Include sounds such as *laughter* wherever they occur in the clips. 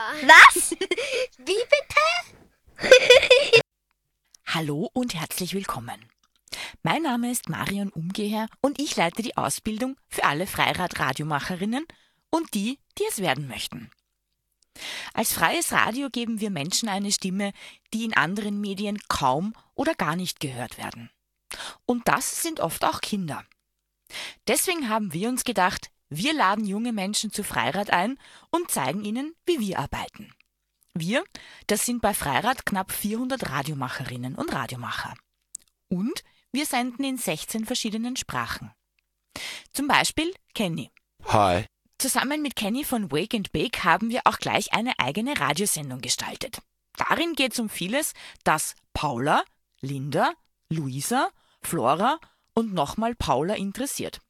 Was? *laughs* Wie bitte? *laughs* Hallo und herzlich willkommen. Mein Name ist Marion Umgeher und ich leite die Ausbildung für alle Freirad-Radiomacherinnen und die, die es werden möchten. Als freies Radio geben wir Menschen eine Stimme, die in anderen Medien kaum oder gar nicht gehört werden. Und das sind oft auch Kinder. Deswegen haben wir uns gedacht, wir laden junge Menschen zu Freirad ein und zeigen ihnen, wie wir arbeiten. Wir, das sind bei Freirad knapp 400 Radiomacherinnen und Radiomacher. Und wir senden in 16 verschiedenen Sprachen. Zum Beispiel Kenny. Hi. Zusammen mit Kenny von Wake and Bake haben wir auch gleich eine eigene Radiosendung gestaltet. Darin geht es um vieles, das Paula, Linda, Luisa, Flora und nochmal Paula interessiert.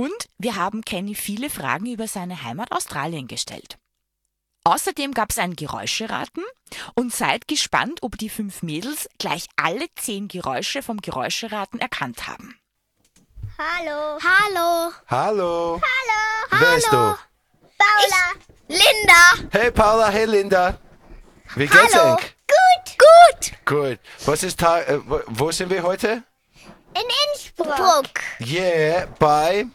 Und wir haben Kenny viele Fragen über seine Heimat Australien gestellt. Außerdem gab es ein Geräuscheraten und seid gespannt, ob die fünf Mädels gleich alle zehn Geräusche vom Geräuscheraten erkannt haben. Hallo. Hallo. Hallo. Hallo. Wer bist du? Paula. Linda. Hey Paula, hey Linda. Wie geht's Hallo. euch? Gut. Gut. Gut. Was ist Tag, äh, wo, wo sind wir heute? In Innsbruck. Yeah, bei.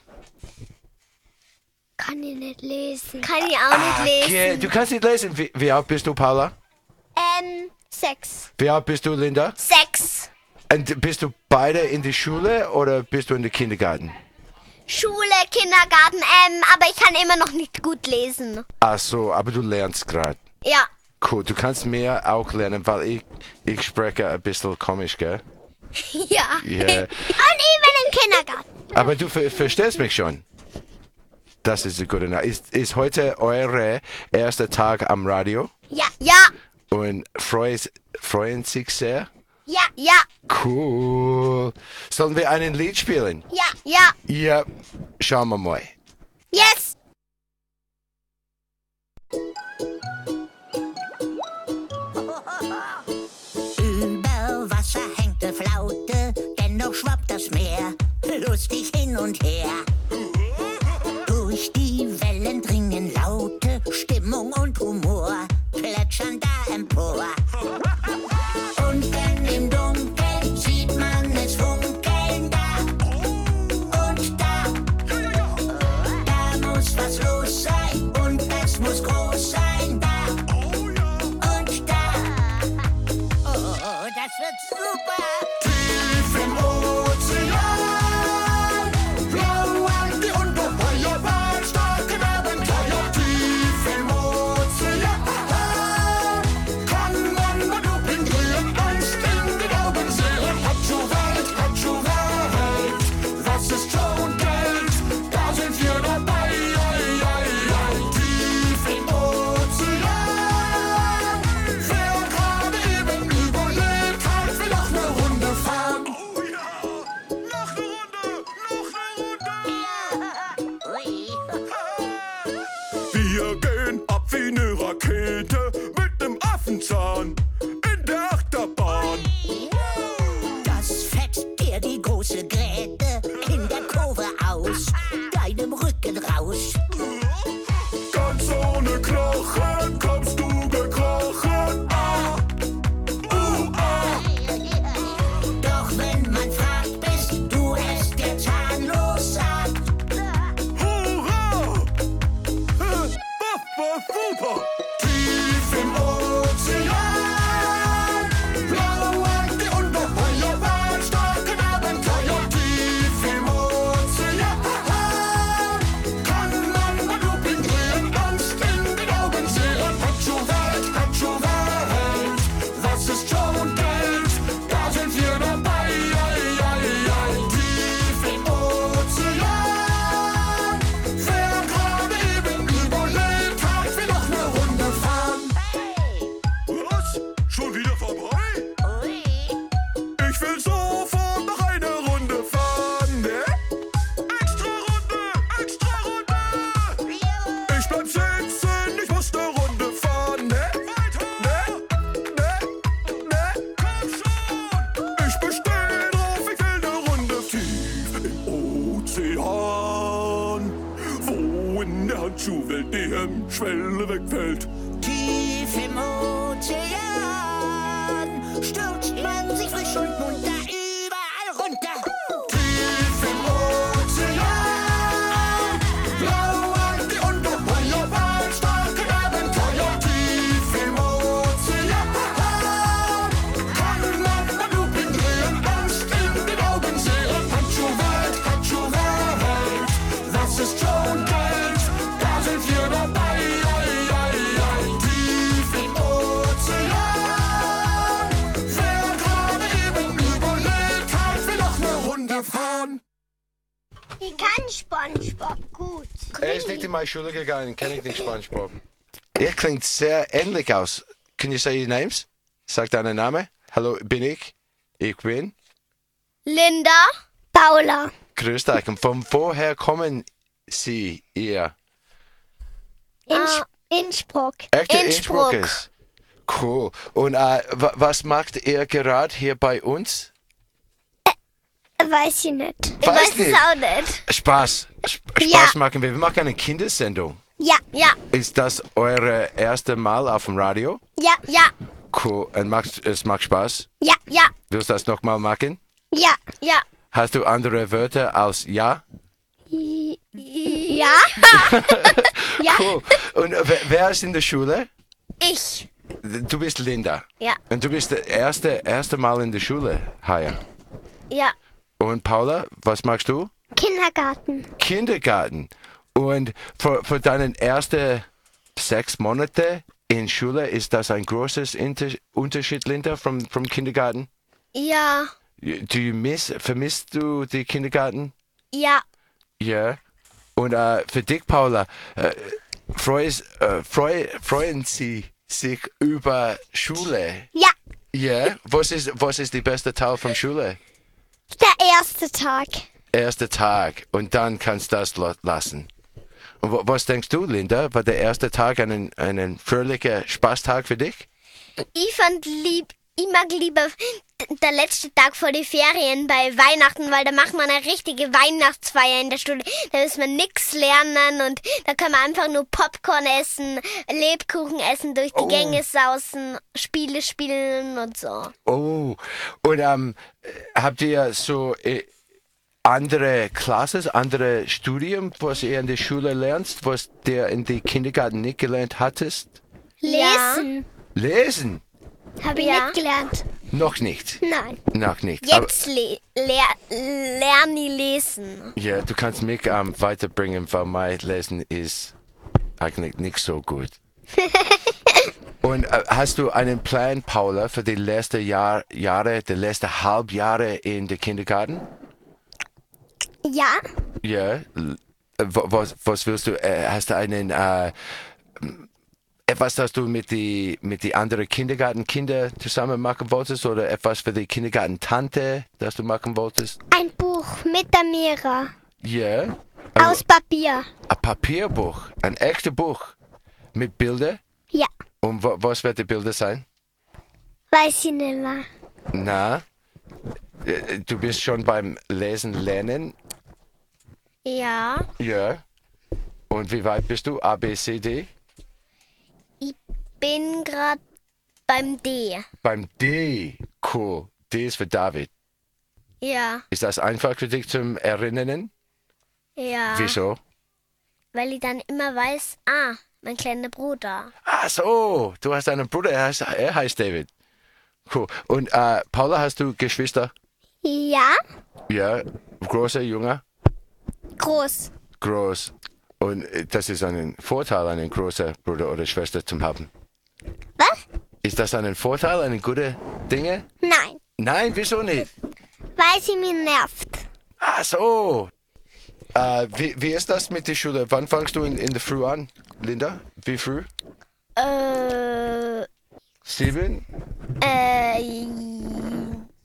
Kann ich nicht lesen. Kann ich auch nicht lesen. Okay, du kannst nicht lesen. Wie, wie alt bist du, Paula? Ähm, sechs. Wie alt bist du, Linda? Sechs. Und bist du beide in der Schule oder bist du in der Kindergarten? Schule, Kindergarten, ähm, aber ich kann immer noch nicht gut lesen. Ach so, aber du lernst gerade. Ja. Cool, du kannst mehr auch lernen, weil ich, ich spreche ein bisschen komisch, gell? *laughs* Ja. Ja. Und ich bin im Kindergarten. Aber du ver verstehst mich schon. Das ist eine gute Nachricht. Ist, ist heute euer erster Tag am Radio Ja. Ja. und freut, freuen sich sehr? Ja. Ja. Cool. Sollen wir einen Lied spielen? Ja. Ja. Ja, schauen wir mal. Yes. Über Wasser hängt eine Flaute, dennoch schwappt das Meer lustig hin und her. Durch die Wellen dringen Laute, Stimmung und Humor plätschern da empor. Deinem Er ist nicht in meine Schule gegangen, kenne ich nicht SpongeBob. Er klingt sehr ähnlich aus. Can you say your names? Sag deinen Namen. Hallo, bin ich. Ich bin. Linda. Paula. Grüß dich. Und von woher kommen Sie, ihr? Inns Innsbruck. Echte Innsbruck. Innsbruckers. Cool. Und äh, wa- was macht ihr gerade hier bei uns? Weiß ich nicht. Ich weiß es auch nicht. Spaß. Sp Spaß Ja. machen wir. Wir machen eine Kindersendung. Ja, Ja, Ist das eure erste Mal auf dem Radio? ja, ja, Cool. Und macht, es macht Spaß. ja, ja, Willst du das nochmal machen? ja, ja. Hast du andere Wörter als ja? *laughs* ja. Cool. Und wer, wer ist in der Schule? Ich. Du bist Linda. Ja, Und du bist das erste, erste Mal in der Schule, Haya. ja. Und Paula, was machst du? Kindergarten. Kindergarten. Und für, für deinen ersten sechs Monate in Schule ist das ein großes Inter Unterschied, Linda, vom, vom Kindergarten? Ja, Do you miss, vermisst du die Kindergarten? ja. Ja. Und äh, für dich, Paula, äh, freust, äh, freu, freuen Sie sich über Schule? Ja, Ja. Was ist, was ist die beste Teil von Schule? Der erste Tag. Erster Tag. Und dann kannst du das lassen. Und wa- was denkst du, Linda? War der erste Tag ein, ein fröhlicher Spaßtag für dich? Ich fand lieb, ich mag lieber der letzte Tag vor die Ferien bei Weihnachten, weil da macht man eine richtige Weihnachtsfeier in der Schule. Da muss man nix lernen und da kann man einfach nur Popcorn essen, Lebkuchen essen, durch die Gänge sausen, Spiele spielen und so. Oh. Und ähm, habt ihr so äh, andere Classes, andere Studium, was ihr in der Schule lernst, was der in die Kindergarten nicht gelernt hattest? Lesen. Lesen? Habe ich Ja. nicht gelernt. Noch nicht. Nein. Noch nicht. Jetzt le ler lerne ich lesen. ja, du kannst mich ähm, weiterbringen, weil mein Lesen ist eigentlich nicht so gut. *laughs* Und äh, hast du einen Plan, Paula, für die letzten Jahr, Jahre, die letzten Halbjahre in der Kindergarten? Ja, Ja. äh, wa- Was, was willst du? Äh, hast du einen äh, etwas, das du mit die mit die anderen Kindergartenkinder zusammen machen wolltest oder etwas für die Kindergartentante, das du machen wolltest? ein Buch mit der Mira. Ja. Aus Papier. Ein Papierbuch, ein echtes Buch mit Bildern. Ja, Und wa was wird die Bilder sein? weiß ich nicht mehr. Na, äh, du bist schon beim Lesen lernen. Ja, Ja. Und wie weit bist du? A, B, C, D? Ich bin grad beim D. Beim D. Cool. D ist für David. Ja, Ist das einfach für dich zum Erinnern? ja. Wieso? Weil ich dann immer weiß, ah, mein kleiner Bruder. Ach so, du hast einen Bruder, er heißt, er heißt David. Cool. Und äh, Paula, hast du Geschwister? Ja, Ja. Großer, junger? groß. Groß. Und äh, das ist ein Vorteil, einen großen Bruder oder Schwester zu haben. Ist das ein Vorteil, eine gute Dinge? Nein, Nein, wieso nicht? weil sie mir nervt. Ach so. Äh, wie, wie ist das mit der Schule? Wann fangst du in, in der Früh an, Linda? Wie früh? Äh, Sieben? äh,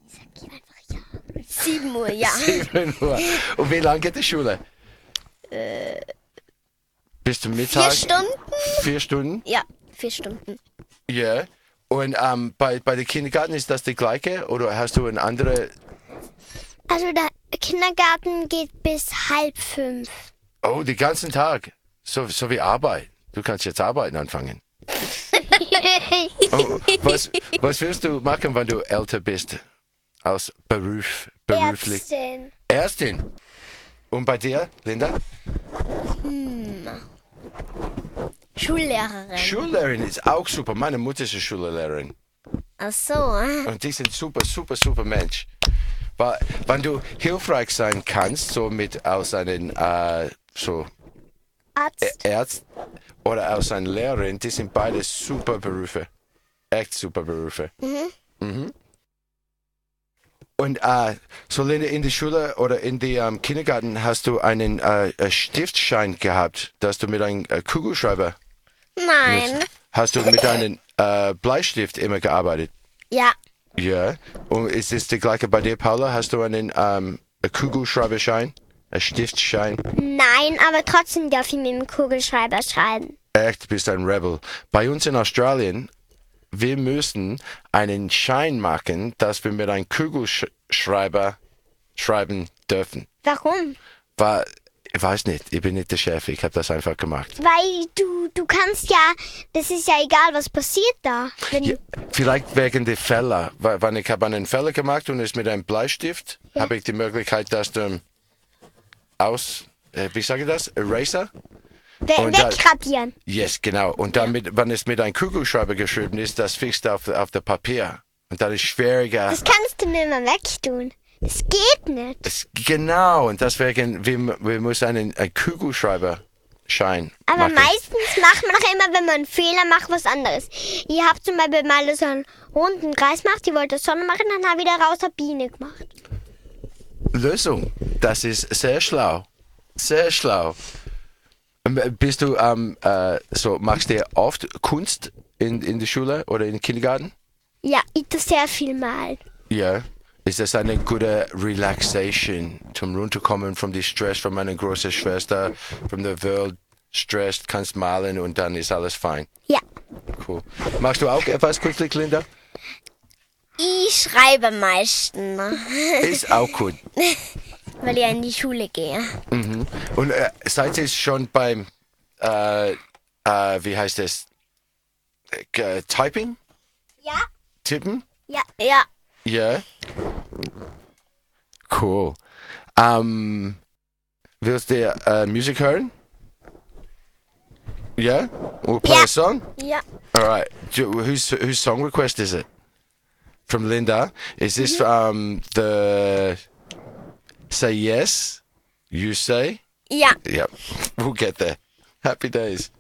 sag ich einfach ja. Sieben Uhr, ja. *laughs* Sieben Uhr. Und wie lange geht die Schule? Bis zum Mittag? Vier Stunden? Vier Stunden? Ja, vier Stunden. Ja. Und ähm, bei, bei der Kindergarten ist das die gleiche oder hast du eine andere? Also der Kindergarten geht bis halb fünf. Oh, den ganzen Tag. So, so wie Arbeit. Du kannst jetzt arbeiten anfangen. Oh, was, was willst du machen, wenn du älter bist? Aus Beruf, beruflich? Ärztin. Ärztin. Und bei dir, Linda? Schullehrerin. Schullehrerin ist auch super. Meine Mutter ist eine Schullehrerin. Ach so. Und die sind super, super, super Mensch. Weil, wenn du hilfreich sein kannst, so mit aus einem äh, so Arzt. Ärzt oder aus einer Lehrerin, die sind beide super Berufe. Echt super Berufe. Mhm. Und äh, so Linda, in der Schule oder in dem Kindergarten hast du einen äh, äh, Stiftschein gehabt, dass du mit einem äh, Kugelschreiber Nein. hast du mit einem äh, Bleistift immer gearbeitet. Ja. Ja. Und ist es der gleiche bei dir, Paula? Hast du einen ähm, einen Kugelschreiberschein? Ein Stiftschein? Nein, aber trotzdem darf ich mit dem Kugelschreiber schreiben. Echt, bist ein Rebel. Bei uns in Australien, wir müssen einen Schein machen, dass wir mit einem Kugelschreiber schreiben dürfen. Warum? War, ich weiß nicht, ich bin nicht der Chef, ich habe das einfach gemacht. Weil du, du kannst ja, das ist ja egal, was passiert da. Wenn, Ja, vielleicht wegen der Fälle, weil wenn ich habe einen Fäller gemacht und es mit einem Bleistift, habe ich die Möglichkeit, dass du aus, äh, wie sage ich das, Eraser? We und da- wegradieren. Yes, genau. Und dann, mit, wenn es mit einem Kugelschreiber geschrieben ist, das fixt auf, auf der Papier. Und dann ist schwieriger. Das kannst du nicht mehr wegtun. Das geht nicht. Das, genau, und deswegen, wir, wir müssen einen, einen Kugelschreiberschein Aber machen. meistens macht man doch immer, wenn man einen Fehler macht, was anderes. Ich habe zum Beispiel mal so einen runden Kreis gemacht, ich wollte Sonne machen, dann habe ich daraus eine Biene gemacht. Lösung. Das ist sehr schlau. Sehr schlau. Ähm, Bist du, ähm, äh, so, machst du oft Kunst in, in der Schule oder im Kindergarten? Ja, ich tue sehr viel mal. Ja. Ist das eine gute Relaxation, zum runterkommen von dem Stress von meiner großen Schwester, von der Welt, Stress, kannst malen und dann ist alles fein. Ja. Cool. Machst du auch etwas kürzlich, Linda? Ich schreibe am meisten, Ist auch gut. *laughs* weil ich in die Schule gehe. Und äh, seid ihr schon beim, äh, äh, wie heißt das, äh, Typing? Ja. Tippen? Ja. Ja. Ja. Cool. Ähm, willst du äh, Musik hören? Ja? We'll play Ja. a song? Ja. All right. Do, whose whose song request is it? From Linda. Is this um the say yes? You say? Yeah. Yep. We'll get there. Happy days.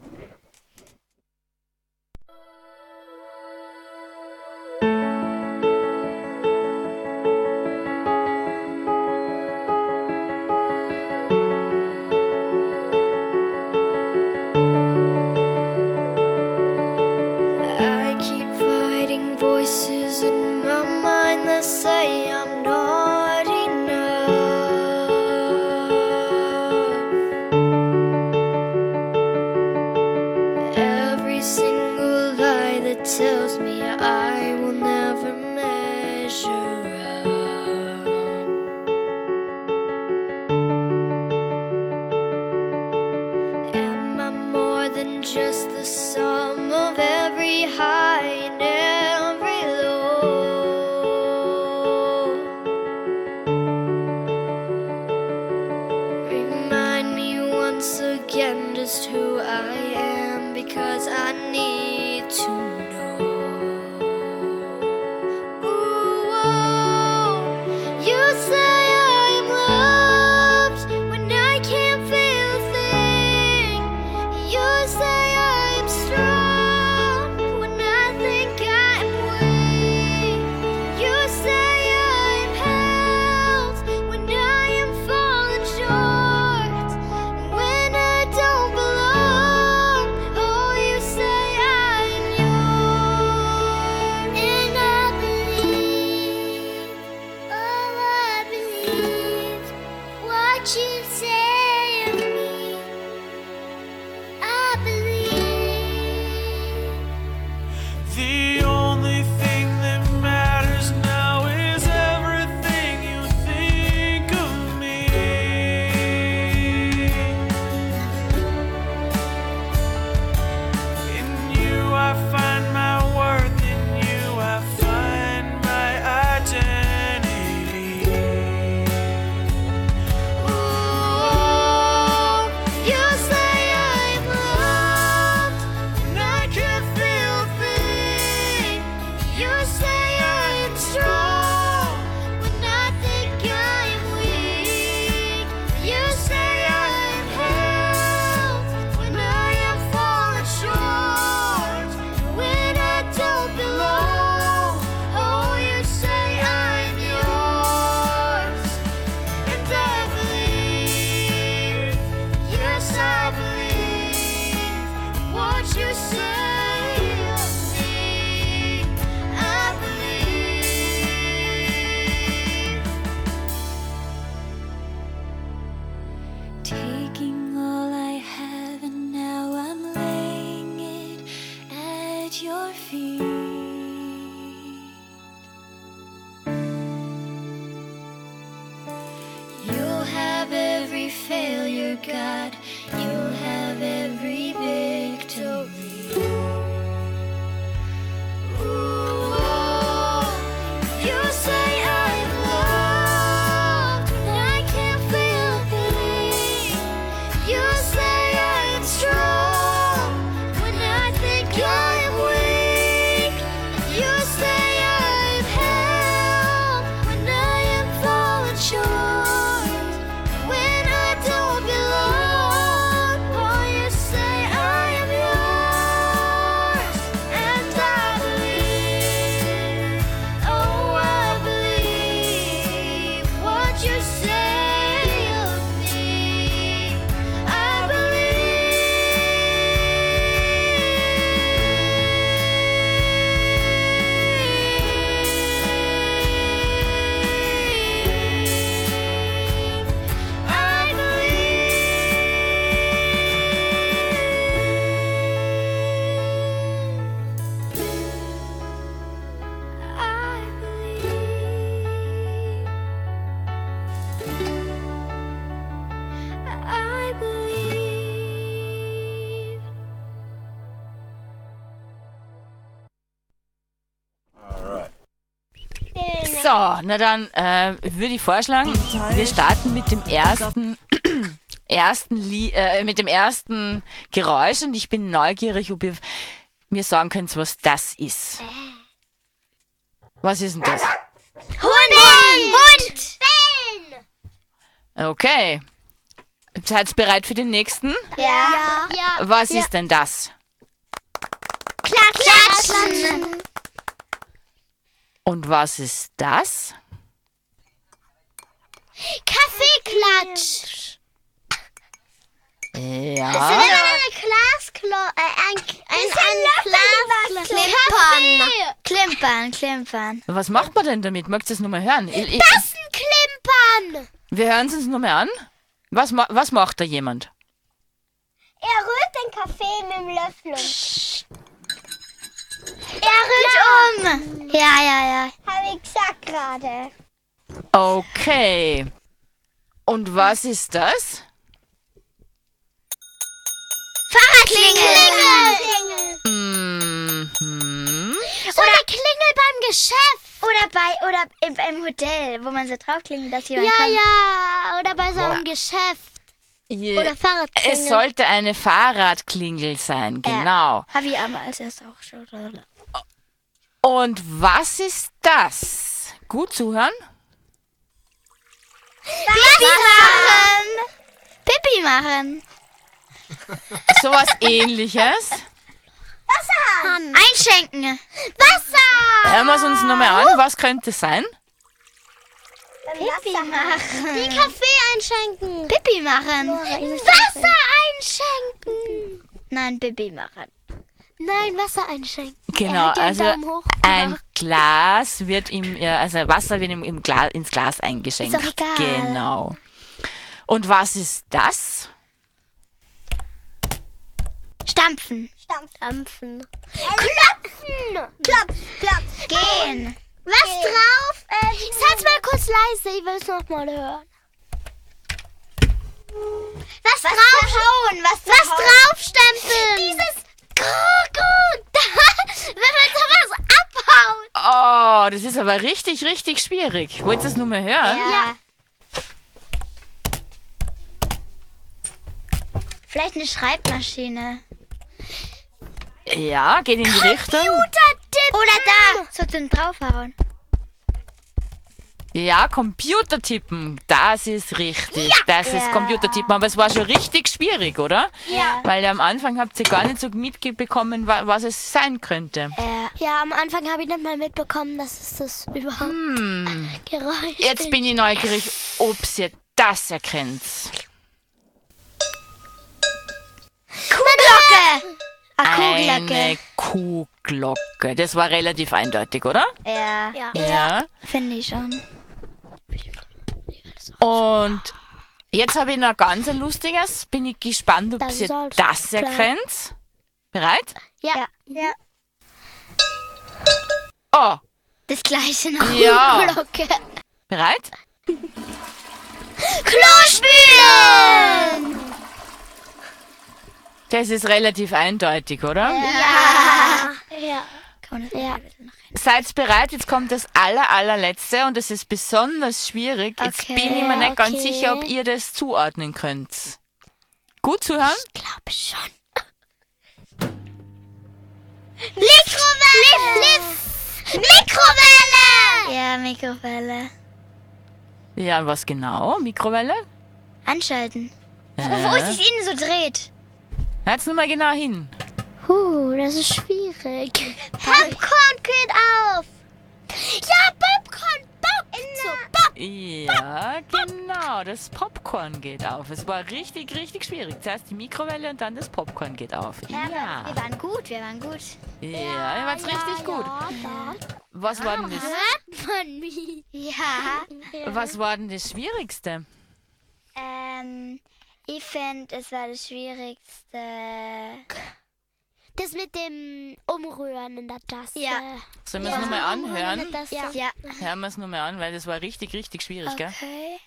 sure. So, na dann äh, würde ich vorschlagen, wir starten mit dem ersten, *clears throat* ersten Lie äh, mit dem ersten Geräusch und ich bin neugierig, ob ihr mir sagen könnt, was das ist. Was ist denn das? Hund! Okay. Seid ihr bereit für den nächsten? Ja. Ja. Was ist denn das? Klatschen. Und was ist das? Kaffeeklatsch. Ja. eine Glasklo äh, ein, ein, ein Klimpern. Klimpern, klimpern. Was macht man denn damit? Mögt ihr es nochmal hören? Ich, ich, Taschenklimpern. wir hören es uns nochmal an. Was, ma was macht da jemand? Er rührt den Kaffee mit dem Löffel. Er rührt um. Ja, ja, ja. Habe ich gesagt gerade. Okay. Und was ist das? Fahrradklingel. Mhm. Oder Klingel beim Geschäft. Oder bei, oder im, im Hotel, wo man so draufklingelt, dass jemand Ja, kommt. ja. Oder bei so einem Geschäft. Je- Oder Fahrradklingel. Es sollte eine Fahrradklingel sein, genau. Habe ich aber als erstes auch schon. Und was ist das? Gut zuhören. Pipi machen. Pipi machen. Sowas ähnliches. Einschenken. Wasser. Hören wir es uns nochmal an. Was könnte es sein? Pipi machen. Wie Kaffee einschenken. Pipi machen. Wasser einschenken. Nein, Pipi machen. Nein, Wasser einschenken. Genau, hat den also Daumen hoch ein. Glas wird im, ja, also Wasser wird im, im Gla ins Glas eingeschenkt. Ist doch egal. Genau. Und was ist das? Stampfen. Stampfen. Klopfen. Klopf, klopf. Gehen. Was drauf? Äh, Sag's mal kurz leise, ich will es nochmal hören. Was, draufhauen, was, was draufstempeln. Dieses Kuckuck, wenn man sowas abhaut. Oh, das ist aber richtig, richtig schwierig. Wollt ihr das nur mal hören? Ja. Vielleicht eine Schreibmaschine. Ja, geht in die Richtung. Oder da. So zum Draufhauen. Ja, Computer tippen, das ist richtig. Das ist Computer tippen, aber es war schon richtig schwierig, oder? Ja. Weil am Anfang habt ihr gar nicht so mitbekommen, wa- was es sein könnte. Ja, am Anfang habe ich nicht mal mitbekommen, dass es das überhaupt Geräusch Jetzt bin ich neugierig, ob ihr das erkennt. Kuhglocke. Eine Eine Kuhglocke. Kuhglocke. Das war relativ eindeutig, oder? Ja, Ja. Ja. finde ich schon. Und jetzt habe ich noch ganz ein lustiges. Bin ich gespannt, ob Das ihr das erkennt. Bereit? Ja. Ja. Das gleiche noch. Ja. Glocke. Bereit? Klospülen! Das ist relativ eindeutig, oder? Ja. Ja. Kann man das Ja. Seid bereit, jetzt kommt das aller, allerletzte und das ist besonders schwierig. Jetzt Okay, bin ich mir nicht ganz okay. sicher, ob ihr das zuordnen könnt. Gut zuhören? Ich glaube schon. Mikrowelle! Mikrowelle! Ja, Mikrowelle. Ja, was genau? Mikrowelle? Anschalten. Äh, Wo es sich innen so dreht. Jetzt nur mal genau hin. Huh, das ist schwierig. *laughs* Popcorn geht auf! Ja, Popcorn! Pop! Ja, genau, das Popcorn geht auf. Es war richtig, richtig schwierig. Zuerst die Mikrowelle und dann das Popcorn geht auf. Ja, Wir waren gut, wir waren gut. ja, ihr wart richtig gut. Was war denn das, Hört man mich? Ja. *laughs* was war denn das Schwierigste? Ähm, ich finde, es war das Schwierigste. Das mit dem Umrühren in der Tasse. Ja. Sollen wir es nochmal anhören? Ja. ja. Hören wir es nochmal an, weil das war richtig, richtig schwierig, gell? Okay.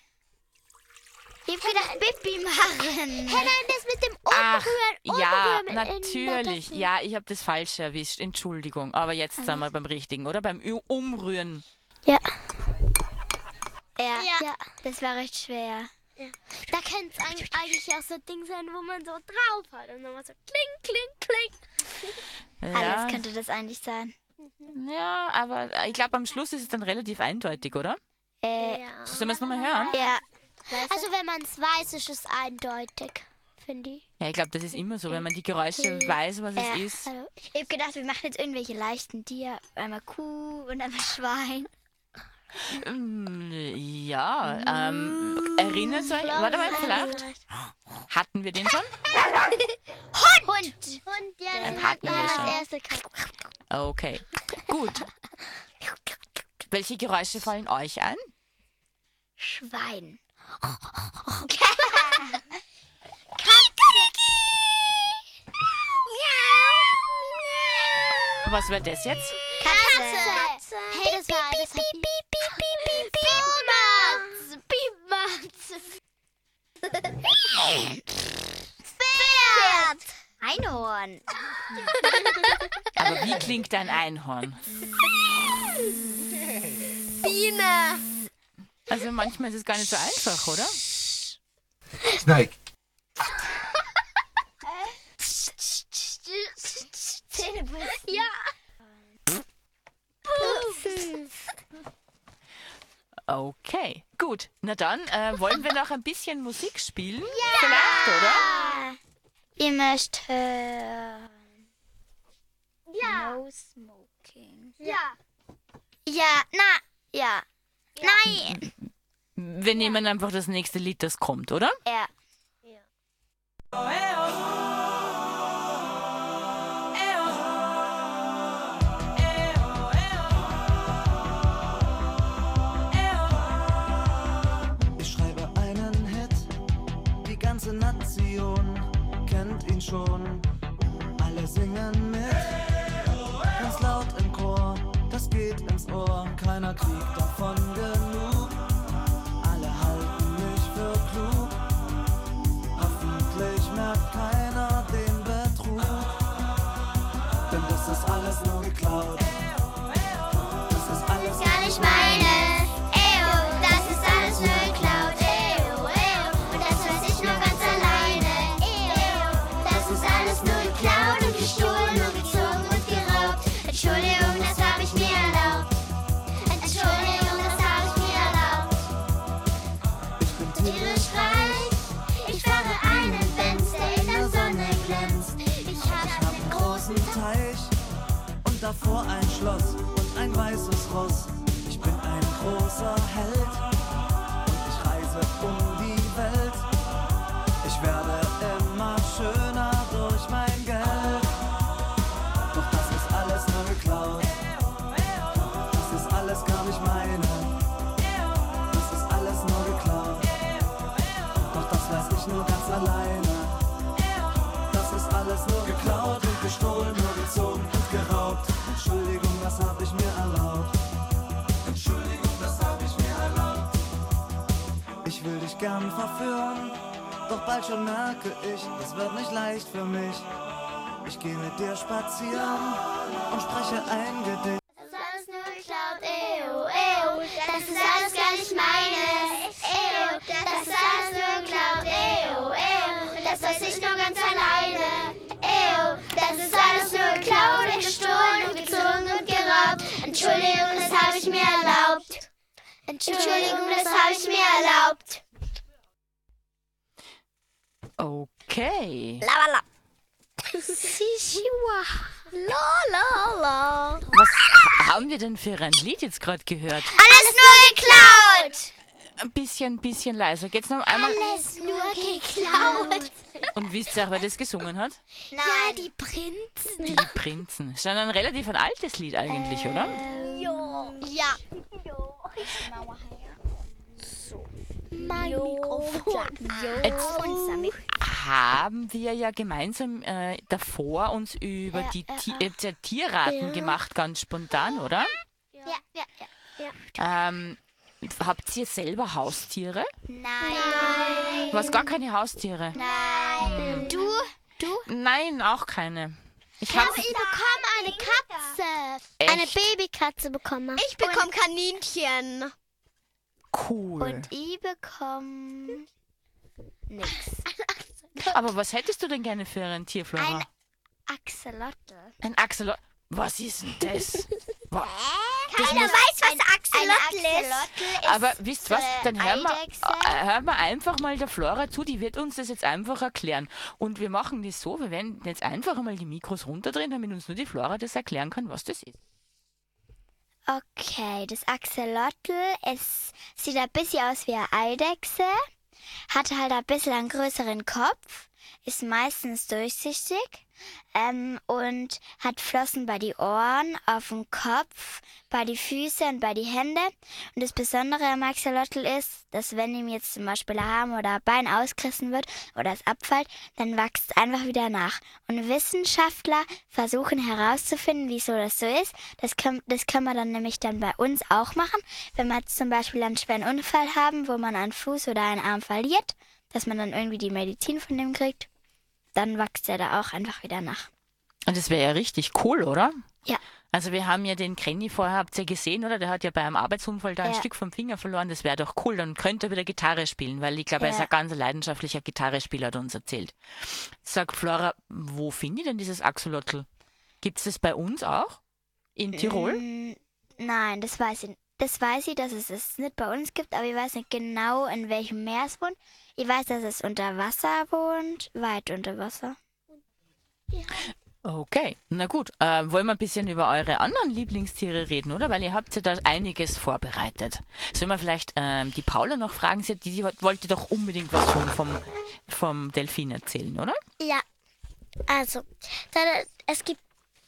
Ich hab gedacht, Pipi machen. Hey, nein, das mit dem Ach, Umrühren. ja, Umrühren in der natürlich. Tasse. Ja, ich habe das falsch erwischt. Entschuldigung. Aber jetzt sind wir beim Richtigen, oder? Beim Umrühren. Ja. Ja. Ja. Das war recht schwer. Da könnte es eigentlich, eigentlich auch so ein Ding sein, wo man so drauf hat. Und dann mal so kling, kling, kling. *laughs* Ja, Alles könnte das eigentlich sein. ja aber ich glaube, am Schluss ist es dann relativ eindeutig, oder? Äh, Ja. Sollen wir es nochmal hören? ja. Also wenn man es weiß, ist es eindeutig, finde ich. Ja, ich glaube, das ist immer so, wenn man die Geräusche weiß, was Ja. es ist. Also, Ich hab gedacht, wir machen jetzt irgendwelche leichten Tiere. Einmal Kuh und einmal Schwein. Ähm, Ja, ähm, erinnert euch, warte mal, vielleicht hatten wir den schon? Hund! Und ja, Dann dann hatten hat wir schon. das erste. Okay, gut. Welche Geräusche fallen euch ein? Schwein. *laughs* Was war das jetzt? Katze. Hey, das war das Pferd. Einhorn. Aber wie klingt ein Einhorn? Biene. Also manchmal ist es gar nicht so einfach, oder? Snake. Ja. Okay, gut. Na dann, äh, wollen wir noch ein bisschen Musik spielen? Vielleicht, oder? Ich möchte hören. Ja. No smoking. Ja. Ja, na, ja. Nein. Wir nehmen einfach das nächste Lied, das kommt, oder? Ja. Ich schon. Alle singen mit, ganz laut im Chor, das geht ins Ohr. Keiner kriegt davon genug, alle halten mich für klug. Hoffentlich merkt keiner den Betrug, denn das ist alles nur geklaut. Das ist alles Gar nicht meine. Davor ein Schloss und ein weißes Ross. Ich bin ein großer Held und ich reise um die Welt. Ich werde immer schöner durch mein gern verführen, doch bald schon merke ich, es wird nicht leicht für mich. Ich gehe mit dir spazieren und spreche ein Gedicht. Das ist alles nur geklaut, eo, eo. Das ist alles gar nicht meines, eo. Das ist alles nur geklaut, eo. Und das weiß ich nur ganz alleine, eo. Das ist alles nur geklaut gestohlen und gezogen und geraubt. Entschuldigung, das habe ich mir erlaubt. Entschuldigung, das habe ich mir erlaubt. Okay. La, la, la. Sishiwa. La, la, la. Was haben wir denn für ein Lied jetzt gerade gehört? Alles nur geklaut. Ein bisschen, bisschen leiser. Geht's noch einmal? Alles nur geklaut. Und wisst ihr auch, wer das gesungen hat? Ja, die Prinzen. Die Prinzen. Ist schon ein relativ ein altes Lied eigentlich, oder? Ja. Mein Mikrofon. Jetzt haben wir ja gemeinsam äh, davor uns über die Ti äh, die Tierraten gemacht, ganz spontan, oder? Ja, ja, ja. Ähm, habt ihr selber Haustiere? Nein. Du hast gar keine Haustiere? Nein. Du? Du? Nein, auch keine. Ich habe Ich bekomme eine Katze. Echt? Eine Babykatze bekomme. Ich bekomme Kaninchen. Cool. Und ich bekomme nix. Aber was hättest du denn gerne für ein Tier, Flora? Ein Axolotl. Ein Axolotl. Was ist denn das? Wa- Keiner weiß, was Axolotl ist. Axolotl ist Aber wisst was, dann hören wir, hören wir einfach mal der Flora zu, die wird uns das jetzt einfach erklären. Und wir machen das so, wir werden jetzt einfach einmal die Mikros runterdrehen, damit uns nur die Flora das erklären kann, was das ist. Okay, das Axolotl ist, sieht ein bisschen aus wie eine Eidechse, hat halt ein bisschen einen größeren Kopf, ist meistens durchsichtig ähm, und hat Flossen bei die Ohren, auf dem Kopf, bei die Füße und bei die Hände. Und das Besondere am Axolotl ist, dass wenn ihm jetzt zum Beispiel ein Arm oder ein Bein ausgerissen wird oder es abfällt, dann wächst es einfach wieder nach. Und Wissenschaftler versuchen herauszufinden, wieso das so ist. Das kann, das kann man dann nämlich dann bei uns auch machen, wenn wir zum Beispiel einen schweren Unfall haben, wo man einen Fuß oder einen Arm verliert, dass man dann irgendwie die Medizin von dem kriegt, dann wächst er da auch einfach wieder nach. Und das wäre ja richtig cool, oder? Ja. Also wir haben ja den Krenny vorher, habt ihr gesehen, oder? Der hat ja bei einem Arbeitsunfall da ein Ja. Stück vom Finger verloren. Das wäre doch cool. Dann könnte er wieder Gitarre spielen, weil ich glaube, er ist Ja. ein ganz leidenschaftlicher Gitarrespieler, hat uns erzählt. Sag Flora, wo finde ich denn dieses Axolotl? Gibt es das bei uns auch? In Tirol? Mm, Nein, das weiß ich. Das weiß ich, dass es es nicht bei uns gibt, aber ich weiß nicht genau, in welchem Meer es wohnt. Ich weiß, dass es unter Wasser wohnt, weit unter Wasser. Okay, na gut. Äh, wollen wir ein bisschen über eure anderen Lieblingstiere reden, oder? Weil ihr habt ja da einiges vorbereitet. Sollen wir vielleicht ähm, die Paula noch fragen? Sie, die, die wollte doch unbedingt was schon vom, vom Delfin erzählen, oder? Ja, also, da, es gibt,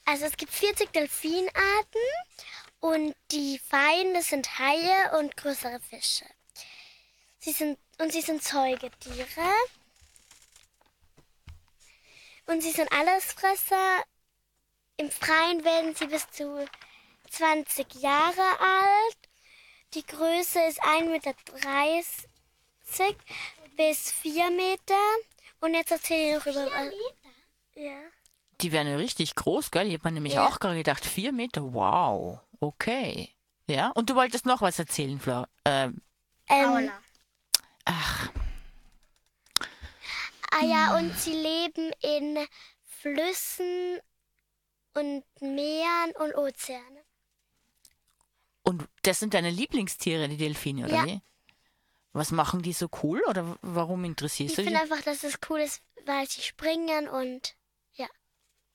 also es gibt 40 Delfinarten und die Feinde sind Haie und größere Fische. Sie sind, und sie sind Säugetiere. Und sie sind Allesfresser. Im Freien werden sie bis zu 20 Jahre alt. Die Größe ist 1,30 Meter bis 4 Meter. Und jetzt erzähle ich noch über. Ja. Die wären ja richtig groß, gell? Ich habe mir nämlich auch gerade gedacht, vier Meter, wow, okay. Ja, und du wolltest noch was erzählen, Flora. Ähm, Ähm, ach, ah ja, und sie leben in Flüssen und Meeren und Ozeanen. und das sind deine Lieblingstiere, die Delfine, oder Ja. wie? Was machen die so cool oder warum Ich interessierst du finde dich? einfach, dass es cool ist, weil sie springen und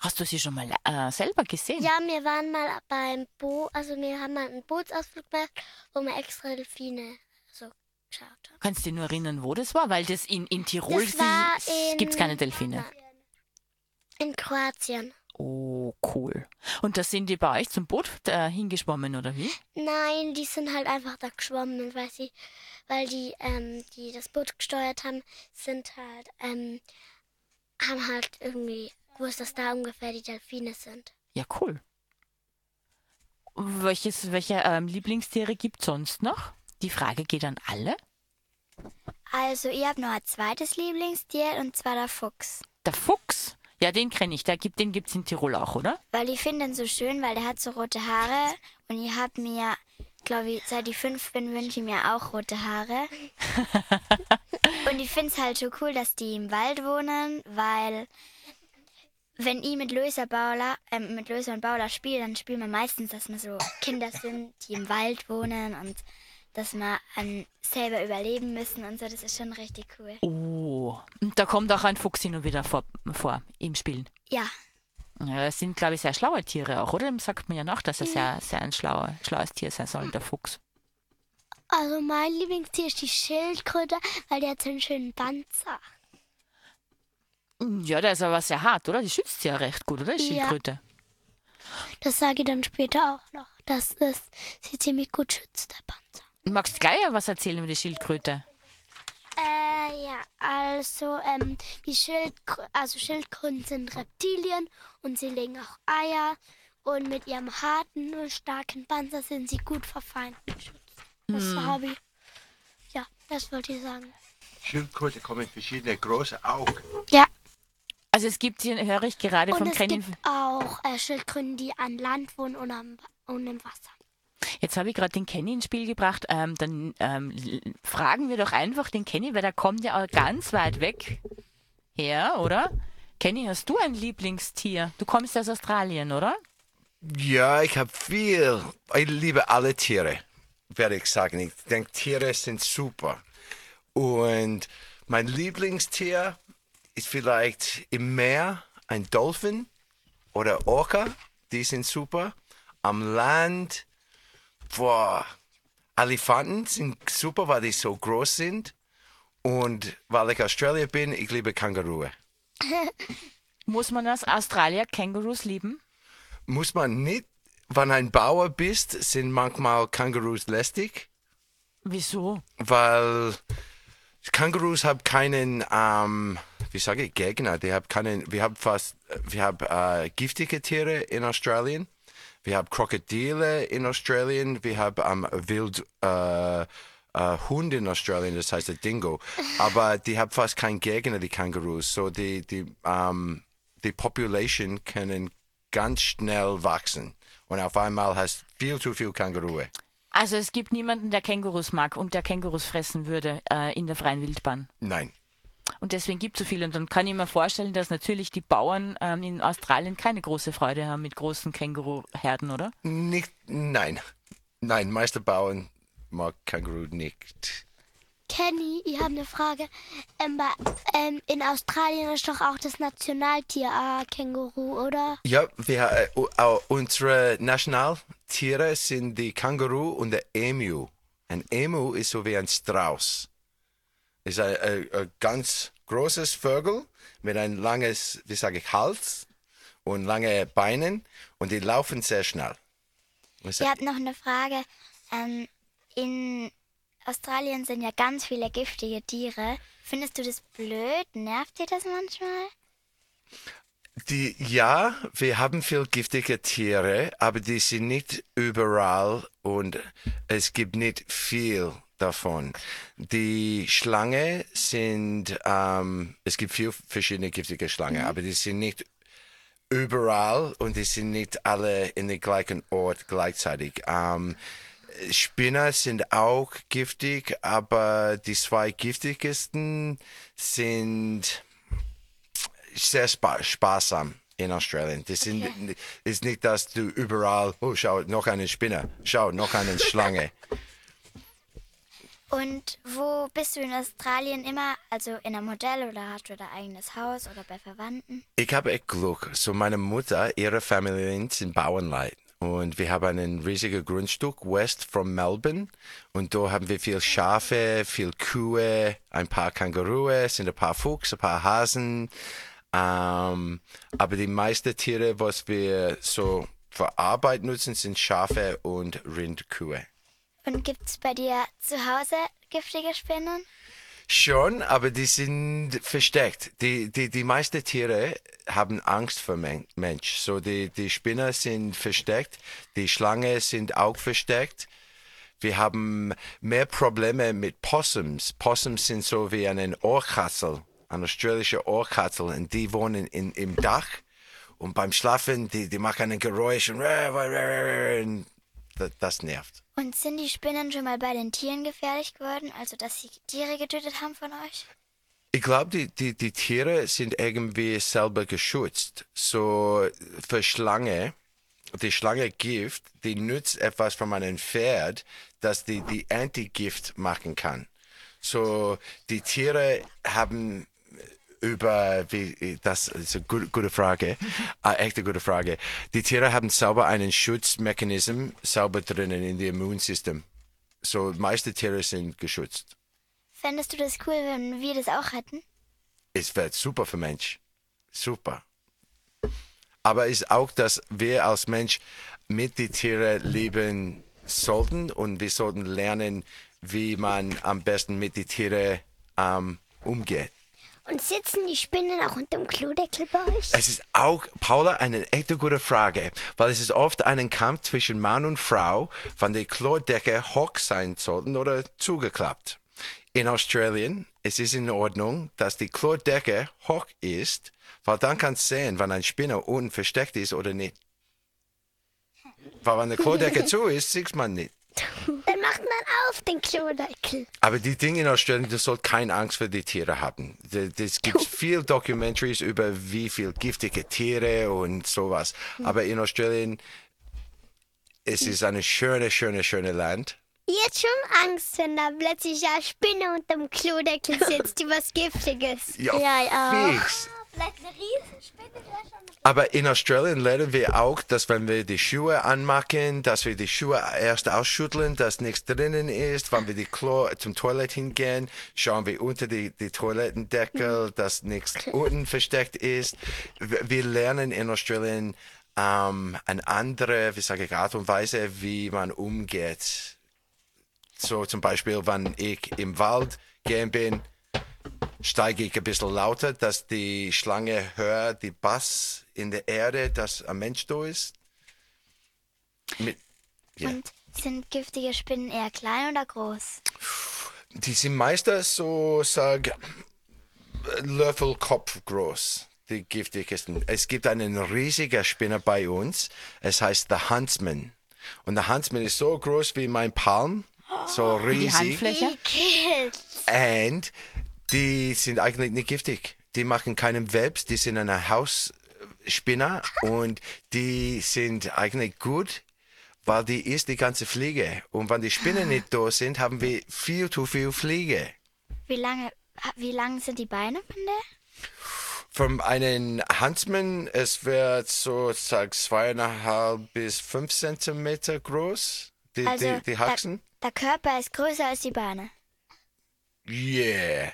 Hast du sie schon mal äh, selber gesehen? ja, wir waren mal beim Boot, also wir haben mal einen Bootsausflug gemacht, wo wir extra Delfine geschaut haben. Kannst du dich nur erinnern, wo das war? Weil das in, in Tirol Das war in- gibt es keine Delfine. In Kroatien. Oh, cool. Und da sind die bei euch zum Boot äh, hingeschwommen, oder wie? Nein, die sind halt einfach da geschwommen, weil sie, weil die, ähm, die das Boot gesteuert haben, sind halt, ähm, haben halt irgendwie gewusst, dass da ungefähr die Delfine sind. Ja, cool. Welches, welche ähm, Lieblingstiere gibt es sonst noch? Die Frage geht an alle. Also, ich habe noch ein zweites Lieblingstier und zwar der Fuchs. Der Fuchs, ja, den kenne ich. Der gibt, den gibt's in Tirol auch, oder? Weil ich finde ihn so schön, weil der hat so rote Haare und ich habe mir, glaube ich, seit ich fünf bin, wünsche ich mir auch rote Haare. *laughs* und ich finde es halt so cool, dass die im Wald wohnen, weil wenn ich mit Löser, Baula, ähm, mit Löser und Baula spiele, dann spielen wir meistens, dass wir so Kinder sind, die im Wald wohnen und dass wir an selber überleben müssen und so. Das ist schon richtig cool. Oh, und da kommt auch ein Fuchs hin und wieder vor, vor im Spiel. Ja, Ja, das sind, glaube ich, sehr schlaue Tiere auch, oder? Sagt man ja noch, dass er sehr, sehr ein schlauer, schlaues Tier sein soll, der Fuchs. Also mein Lieblingstier ist die Schildkröte, weil die hat so einen schönen Panzer. Ja, der ist aber sehr hart, oder? Die schützt ja recht gut, oder? Die Ja. Schildkröte. Das sage ich dann später auch noch, dass es sie ziemlich gut schützt, der Panzer. Magst du gleich was erzählen über die Schildkröte? Äh, ja, also, ähm, die Schildkrö also Schildkröten sind Reptilien und sie legen auch Eier. Und mit ihrem harten und starken Panzer sind sie gut vor Feinden geschützt. Das habe ich. Ja, das wollte ich sagen. Schildkröte kommen verschiedene große Augen. Ja, Also es gibt hier, höre ich gerade und vom es Kennen. gibt auch äh, Schildkröten, die an Land wohnen und, am, und im Wasser. Jetzt habe ich gerade den Kenny ins Spiel gebracht. Ähm, dann ähm, fragen wir doch einfach den Kenny, weil der kommt ja auch ganz weit weg her, oder? Kenny, hast du ein Lieblingstier? Du kommst aus Australien, oder? Ja, ich habe viel. Ich liebe alle Tiere, werde ich sagen. Ich denke, Tiere sind super. Und mein Lieblingstier ist vielleicht im Meer ein Dolphin oder Orca. Die sind super. Am Land, boah, Elefanten sind super, weil die so groß sind. Und weil ich Australier bin, ich liebe Kängurue. *laughs* Muss man als Australier Kängurus lieben? muss man nicht, wenn ein Bauer bist, sind manchmal Kängurus lästig, Wieso? weil Kängurus haben keinen, ähm, wie sage ich, Gegner. Die haben keinen, wir haben fast, wir haben äh, giftige Tiere in Australien. Wir haben Krokodile in Australien. Wir haben ähm, Wild, äh, äh, Hund in Australien, das heißt der Dingo. *laughs* Aber die haben fast keinen Gegner, die Kängurus. So die, die, ähm, die Population können ganz schnell wachsen. Und auf einmal hast viel zu viel Kängurue. Also es gibt niemanden, der Kängurus mag und der Kängurus fressen würde äh, in der freien Wildbahn. Nein. Und deswegen gibt es so viele. Und dann kann ich mir vorstellen, dass natürlich die Bauern ähm, in Australien keine große Freude haben mit großen Känguruherden, oder? Nicht, nein. Nein, meiste Bauern mag Känguru nicht. Kenny, ich habe eine Frage. Ähm, bei, ähm, in Australien ist doch auch das Nationaltier äh, Känguru, oder? Ja, wir, äh, unsere Nationaltiere sind die Känguru und der Emu. Ein Emu ist so wie ein Strauß. Ist ein, ein, ein ganz großes Vögel mit ein langes, wie sage ich, Hals und lange Beinen und die laufen sehr schnell. Ich habe noch eine Frage. Ähm, in Australien sind ja ganz viele giftige Tiere. Findest du das blöd? Nervt dir das manchmal? Die, ja, wir haben viel giftige Tiere, aber die sind nicht überall und es gibt nicht viel davon. Die Schlange sind, ähm, es gibt viel verschiedene giftige Schlangen, aber die sind nicht überall und die sind nicht alle in den gleichen Ort gleichzeitig. Ähm, Spinner sind auch giftig, aber die zwei giftigsten sind sehr spa sparsam in Australien. Das sind, ist nicht, dass du überall, oh, schau, noch eine Spinne, schau, noch eine Schlange. *laughs* Und wo bist du in Australien immer? Also in einem Hotel oder hast du dein eigenes Haus oder bei Verwandten? Ich habe echt Glück. So meine Mutter, ihre Familie sind Bauernleute. Und wir haben ein riesiges Grundstück west von Melbourne. Und da haben wir viel Schafe, viel Kühe, ein paar Kängurue, sind ein paar Fuchs, ein paar Hasen. Ähm, aber die meisten Tiere, was wir so für Arbeit nutzen, sind Schafe und Rindkühe. Und gibt es bei dir zu Hause giftige Spinnen? Schon, aber die sind versteckt. Die, die, die meisten Tiere haben Angst vor Men Mensch. So die, die Spinner sind versteckt, die Schlangen sind auch versteckt. Wir haben mehr Probleme mit Possums. Possums sind so wie eine Ohrkatzel, eine australische Ohrkatzel, und die wohnen in, im Dach. Und beim Schlafen, die, die machen ein Geräusch und, und das, das nervt. Und sind die Spinnen schon mal bei den Tieren gefährlich geworden? Also, dass sie Tiere getötet haben von euch? Ich glaube, die, die, die Tiere sind irgendwie selber geschützt. So für Schlange, die Schlange Gift, die nützt etwas von einem Pferd, dass die die Antigift machen kann. So die Tiere haben über wie das ist eine gute, gute Frage, äh, *laughs* echt eine gute Frage. Die Tiere haben selber einen Schutzmechanismus sauber drinnen in dem Immunsystem. So meiste Tiere sind geschützt. Fändest du das cool, wenn wir das auch hätten? es wird super für Mensch. Super. Aber ist auch, dass wir als Mensch mit den Tieren leben sollten und wir sollten lernen, wie man am besten mit den Tieren ähm, umgeht. Und sitzen die Spinnen auch unter dem Klodeckel bei euch? Es ist auch, Paula, eine echte gute Frage, weil es ist oft ein Kampf zwischen Mann und Frau, wann die Klodecke hoch sein sollten oder zugeklappt. In Australien es ist in Ordnung, dass die Klodecke hoch ist, weil dann kannst du sehen, wann ein Spinner unten versteckt ist oder nicht. Weil wenn die Klodecke *laughs* zu ist, sieht man nicht. *laughs* Dann macht man auf den Klodeckel. Aber die Dinge in Australien, du sollst keine Angst für die Tiere haben. Es gibt *laughs* viel Documentaries über wie viel giftige Tiere und sowas. Aber in Australien, es ist eine schöne, schöne, schöne Land. Jetzt schon Angst, wenn da plötzlich eine Spinne unterm Klodeckel sitzt, die was Giftiges. Ja, Ja, ich auch. fix. Eine Aber in Australien lernen wir auch, dass wenn wir die Schuhe anmachen, dass wir die Schuhe erst ausschütteln, dass nichts drinnen ist. Wenn wir die Klo zum Toilette hingehen, schauen wir unter die, die Toilettendeckel, dass nichts *laughs* unten versteckt ist. Wir wir lernen in Australien ähm, eine andere, wie sage ich, Art und Weise, wie man umgeht. So zum Beispiel, wenn ich im Wald gehen bin, steige ich ein bisschen lauter, dass die Schlange hört, die Bass in der Erde, dass ein Mensch da ist. Mit, ja. Und sind giftige Spinnen eher klein oder groß? Die sind meistens so, sag, Löffelkopf groß, die giftigsten. Es gibt einen riesigen Spinner bei uns, es heißt der Huntsman. Und der Huntsman ist so groß wie mein Palm, so Die riesig. Handfläche? Und die sind eigentlich nicht giftig. Die machen keinen Webs, die sind eine Hausspinner und die sind eigentlich gut, weil die isst die ganze Fliege. Und wenn die Spinnen nicht da sind, haben wir viel zu viel Fliege. Wie lange, wie lang sind die Beine von der? Von einem Huntsman, es wird so, sag, zweieinhalb bis fünf Zentimeter groß, die, Also, die, die Haxen. Der Körper ist größer als die Beine. Yeah.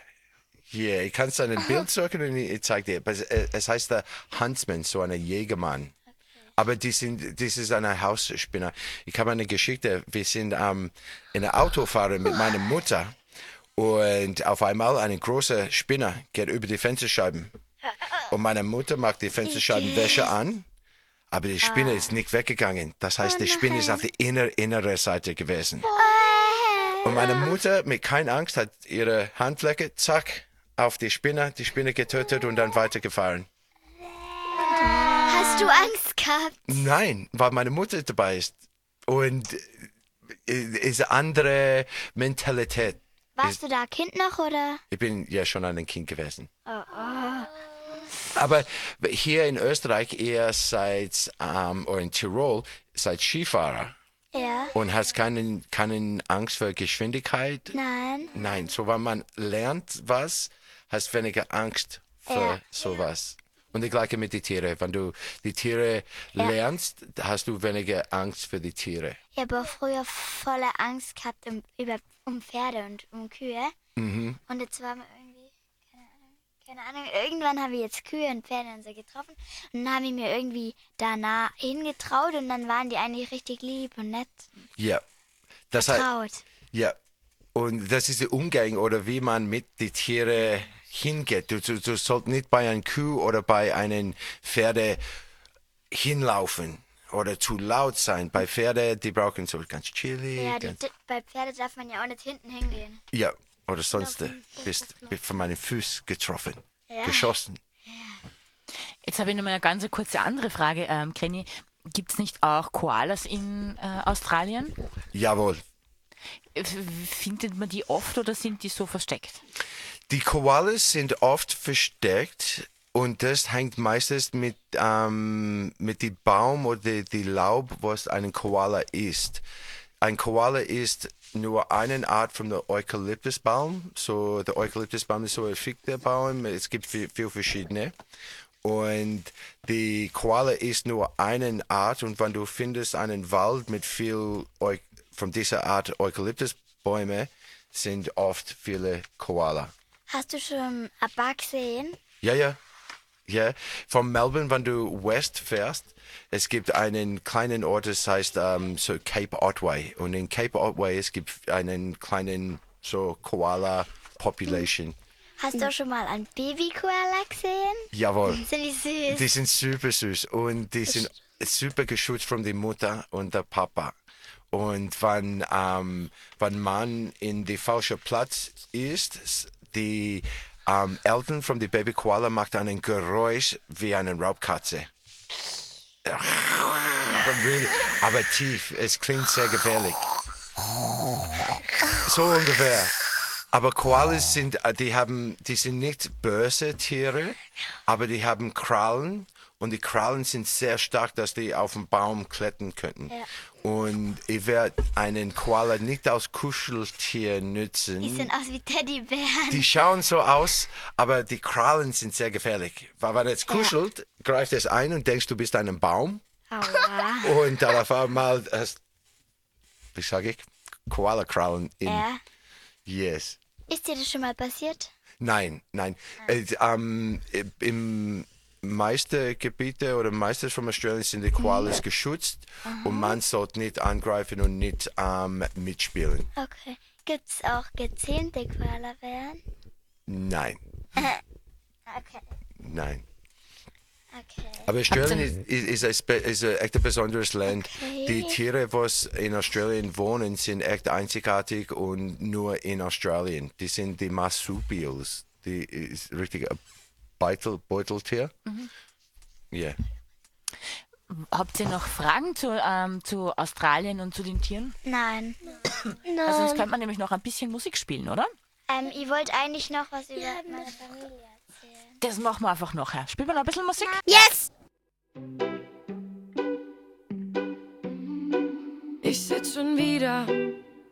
Yeah, ich kann es ein Bild suchen und ich zeige dir. Es, es heißt der Huntsman, so ein Jägermann. Aber die sind, das ist eine Hausspinner. Ich habe eine Geschichte. Wir sind ähm, in einem Auto fahren mit meiner Mutter und auf einmal eine große Spinner geht über die Fensterscheiben. *laughs* Und meine Mutter macht die Fensterscheibenwäsche an, aber die Spinne ist nicht weggegangen. Das heißt, die Spinne ist auf der inner, innere Seite gewesen. Und meine Mutter mit keiner Angst hat ihre Handfläche, zack, auf die Spinne, die Spinne getötet und dann weitergefahren. Hast du Angst gehabt? Nein, weil meine Mutter dabei ist. Und äh, ist eine andere Mentalität. Warst du da Kind noch oder? Ich bin ja schon ein Kind gewesen. Aber hier in Österreich eher seit, ähm, oder in Tirol, seit Skifahrer. Ja. Und hast keinen, keinen Angst vor Geschwindigkeit? Nein. Nein, so wenn man lernt was, hast weniger Angst für Ja. sowas. Und die gleiche mit den Tieren. Wenn du die Tiere lernst, hast du weniger Angst für die Tiere. Ich habe früher voller Angst gehabt um, über, um Pferde und um Kühe. Mhm. Und jetzt war mir irgendwie, keine Ahnung, keine Ahnung, irgendwann habe ich jetzt Kühe und Pferde und so getroffen. Und dann habe ich mir irgendwie danach hingetraut und dann waren die eigentlich richtig lieb und nett. Ja. Das heißt, Traut. ja. Und das ist der Umgang oder wie man mit den Tieren hingeht. Du, du, du sollst nicht bei einer Kuh oder bei einem Pferde hinlaufen. oder zu laut sein. Bei Pferde, die brauchen so ganz chillig. Ja, die, ganz, bei Pferde darf man ja auch nicht hinten hingehen. ja, oder sonst äh, bist, bist von meinen Füßen getroffen, Ja. geschossen. Jetzt habe ich noch mal eine ganz kurze andere Frage, ähm, Krenny. Gibt es nicht auch Koalas in äh, Australien? Jawohl. Findet man die oft oder sind die so versteckt? Die Koalas sind oft versteckt und das hängt meistens mit, ähm, mit dem Baum oder die Laub, was ein Koala ist. Ein Koala ist nur eine Art von der Eukalyptusbaum. So, der Eukalyptusbaum ist so ein Fichtenbaum. Es gibt viel, viel verschiedene. Und die Koala ist nur eine Art und wenn du findest einen Wald mit viel Eu von dieser Art Eukalyptusbäume, sind oft viele Koala. Hast du schon Abba gesehen? Ja, ja. Ja, von Melbourne, wenn du west fährst, es gibt einen kleinen Ort, das heißt ähm, so Cape Otway. Und in Cape Otway es gibt einen kleinen so Koala Population. Hast du schon mal einen Baby-Koala gesehen? Jawohl. Sind die süß? Die sind super süß und die sind super geschützt von der Mutter und der Papa. Und wenn, ähm, wenn man in die falsche Platz ist, die ähm, Eltern von der Baby Koala macht einen Geräusch wie eine Raubkatze. Aber tief, es klingt sehr gefährlich. So ungefähr. Aber Koalas sind, äh, die haben, die sind nicht böse Tiere, aber die haben Krallen und die Krallen sind sehr stark, dass die auf den Baum klettern könnten. Und ich werde einen Koala nicht als Kuscheltier nützen. Die sehen aus wie Teddybären. Die schauen so aus, aber die Krallen sind sehr gefährlich. Weil wenn es kuschelt, greift es ein und denkst, du bist ein Baum. Aua. *laughs* Und dann auf einmal hast, wie sage ich, Koala-Krallen in. Ja. Yes. Ist dir das schon mal passiert? Nein, nein. Äh, ähm, Im meisten Gebiete oder meistens von Australien sind die Koalas geschützt und man sollte nicht angreifen und nicht ähm, mitspielen. Okay. Gibt es auch gezähmte Koalabären? Nein, *laughs* Okay. nein. Okay. Aber Australien ist, ist, ist, ein, spe- ist ein echt ein besonderes Land. Okay. Die Tiere, was in Australien wohnen, sind echt einzigartig und nur in Australien. Die sind die Marsupials. Die ist richtig ein Beutel, Beuteltier. Ja. Habt ihr noch Fragen zu, ähm, zu Australien und zu den Tieren? Nein. *clears throat* Also sonst könnte man nämlich noch ein bisschen Musik spielen, oder? Ähm, ich wollte eigentlich noch was über meine Familie erzählen. Das machen wir einfach nachher. Spielen wir noch ein bisschen Musik? Yes! Ich sitz schon wieder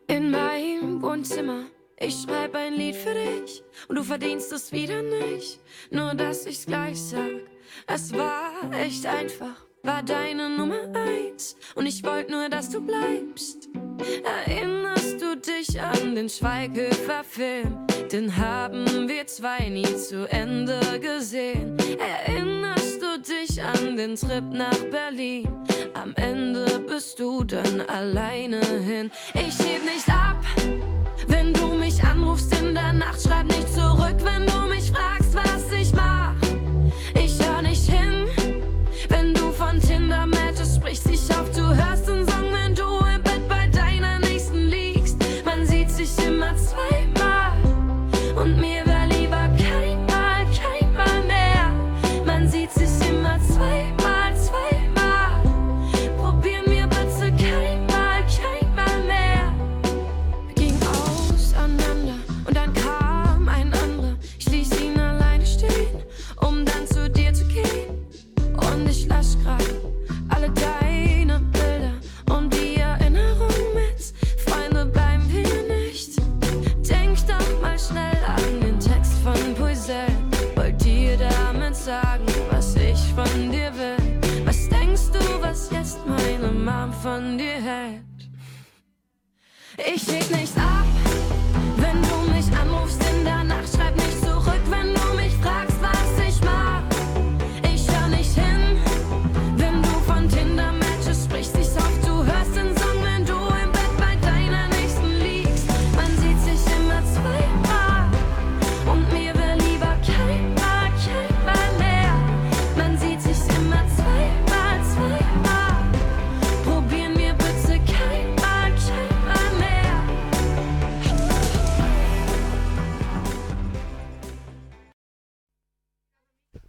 in meinem Wohnzimmer. Ich schreib ein Lied für dich und du verdienst es wieder nicht. Nur dass ich's gleich sag. Es war echt einfach, war deine Nummer eins. Und ich wollte nur, dass du bleibst. Erinnerst du dich an den Schweighöfer-Film? Den haben wir zwei nie zu Ende gesehen. Erinnerst du dich an den Trip nach Berlin? Am Ende bist du dann alleine hin. Ich heb nicht ab, in der Nacht. Schreib nicht zurück, wenn du mich fragst,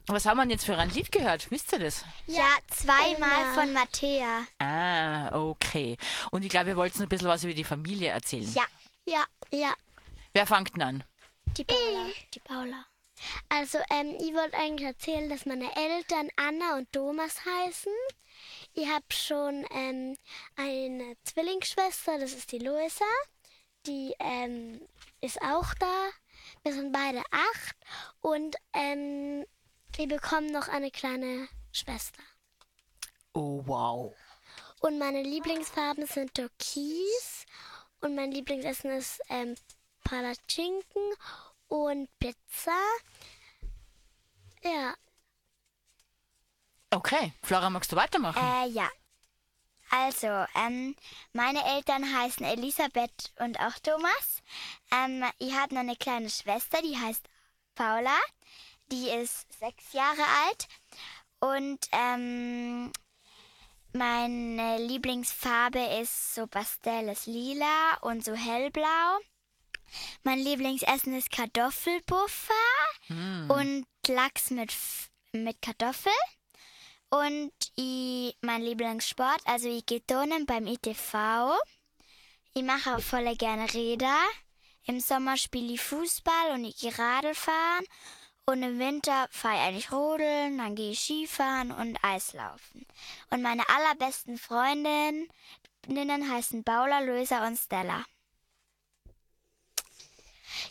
Was haben wir denn jetzt für ein Lied gehört? Wisst ihr das? Ja, zweimal von Mattea. Ah, okay. Und ich glaube, ihr wollt ein bisschen was über die Familie erzählen. Ja, Ja, ja. Wer fängt denn an? die Paula. Die Paula. Also, ähm, ich wollte eigentlich erzählen, dass meine Eltern Anna und Thomas heißen. Ich habe schon ähm, eine Zwillingsschwester, das ist die Luisa. Die ähm, ist auch da. Wir sind beide acht. Und ähm, wir bekommen noch eine kleine Schwester. Oh, wow. Und meine Lieblingsfarben sind Türkis. Und mein Lieblingsessen ist ähm, Palatschinken und Pizza. Ja, Okay, Flora, magst du weitermachen? Äh, ja. Also, ähm, meine Eltern heißen Elisabeth und auch Thomas. Ähm, ich habe noch eine kleine Schwester, die heißt Paula. Die ist sechs Jahre alt. Und ähm, meine Lieblingsfarbe ist so pastelles Lila und so hellblau. Mein Lieblingsessen ist Kartoffelpuffer und Lachs mit, mit Kartoffel. Und ich, mein Lieblingssport, also ich gehe turnen beim ITV. Ich mache auch voll gerne Räder. Im Sommer spiele ich Fußball und ich gehe Radl fahren. Und im Winter fahre ich Rodeln, dann gehe ich Skifahren und Eislaufen. Und meine allerbesten Freundinnen heißen Paula, Löser und Stella.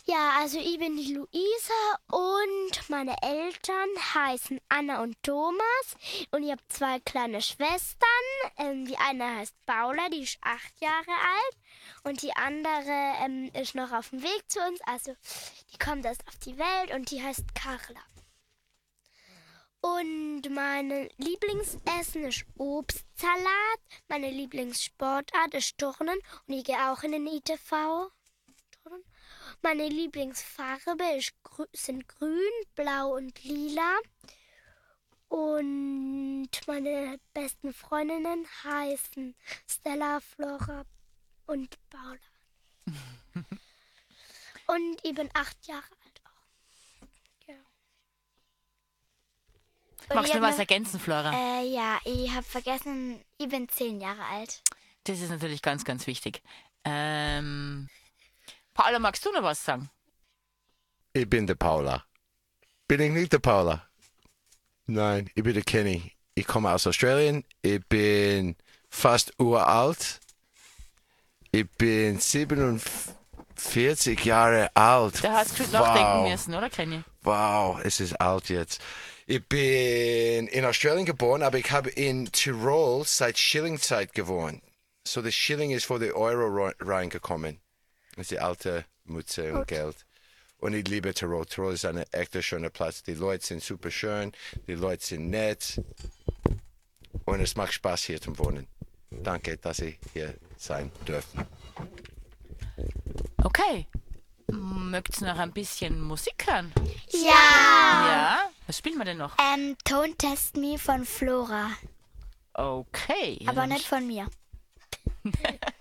Ja, also ich bin die Luisa und meine Eltern heißen Anna und Thomas und ich habe zwei kleine Schwestern. Ähm, die eine heißt Paula, die ist acht Jahre alt und die andere ähm, ist noch auf dem Weg zu uns, also die kommt erst auf die Welt und die heißt Carla. Und meine Lieblingsessen ist Obstsalat, meine Lieblingssportart ist Turnen und ich gehe auch in den ITV. Meine Lieblingsfarbe ist, sind grün, blau und lila. Und meine besten Freundinnen heißen Stella, Flora und Paula. *laughs* und ich bin acht Jahre alt auch. Ja. Und Magst du was noch- ergänzen, Flora? Äh, ja, ich habe vergessen, ich bin zehn Jahre alt. Das ist natürlich ganz, ganz wichtig. Ähm, Paula, magst du noch was sagen? Ich bin der Paula. Bin ich nicht der Paula? Nein, ich bin der Kenny. Ich komme aus Australien. Ich bin fast uralt. Ich bin 47 Jahre alt. Da hast du nachdenken Wow. müssen, oder, Kenny? Wow, es ist alt jetzt. Ich bin in Australien geboren, aber ich habe in Tirol seit Schillingzeit gewohnt. So der Schilling ist vor der Euro ro- reingekommen. Das ist die alte Mütze und Geld. Und ich liebe Tirol. Tirol ist ein echter schöner Platz. Die Leute sind super schön, die Leute sind nett. Und es macht Spaß hier zum Wohnen. Danke, dass ich hier sein dürfen. Okay. Möchtest du noch ein bisschen Musik hören? Ja! Ja? Was spielen wir denn noch? Ähm, Tone Test Me von Flora. Okay. Aber nicht von mir. *laughs*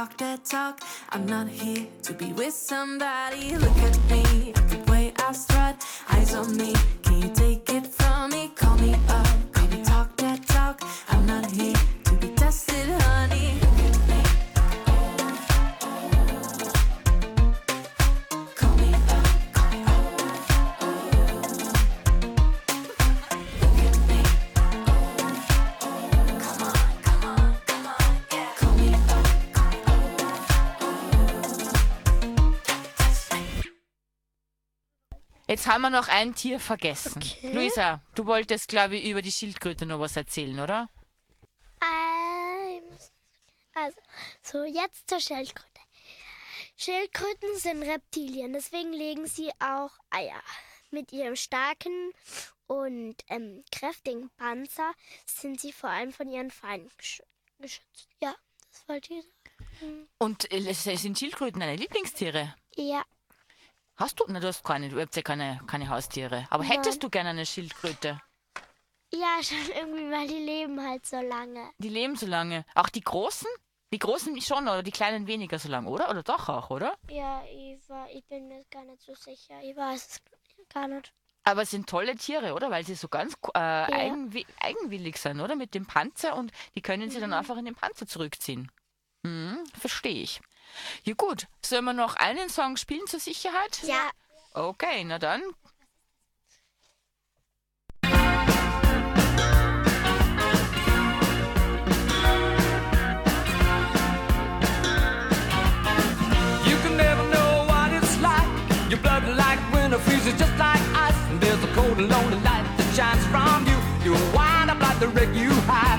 talk that talk. I'm not here to be with somebody. Look at me, the way I strut, eyes on me. Wir noch ein Tier vergessen. Luisa, du wolltest, glaube ich, über die Schildkröte noch was erzählen, oder? Ähm, also, so jetzt zur Schildkröte. Schildkröten sind Reptilien, deswegen legen sie auch Eier. Mit ihrem starken und ähm, kräftigen Panzer sind sie vor allem von ihren Feinden gesch geschützt. Ja, das wollte ich sagen. Und äh, sind Schildkröten deine Lieblingstiere? Ja, Hast du? Na, du hast keine, du hast ja keine, keine Haustiere. Aber hättest du gerne eine Schildkröte? ja, schon irgendwie, weil die leben halt so lange. Die leben so lange. Auch die großen? Die großen schon oder die kleinen weniger so lange, oder? Oder doch auch, oder? Ja, Eva, ich bin mir gar nicht so sicher. Ich weiß es gar nicht. Aber es sind tolle Tiere, oder? Weil sie so ganz äh, eigenwi eigenwillig sind, oder? Mit dem Panzer und die können sie dann einfach in den Panzer zurückziehen. Mhm, verstehe ich. Ja gut, sollen wir noch einen Song spielen zur Sicherheit? Ja. Okay, na dann. You can never know what it's like. Your blood like winter freezes just like ice. And there's a cold and lonely light that shines from you. You wind up like the wreck you hide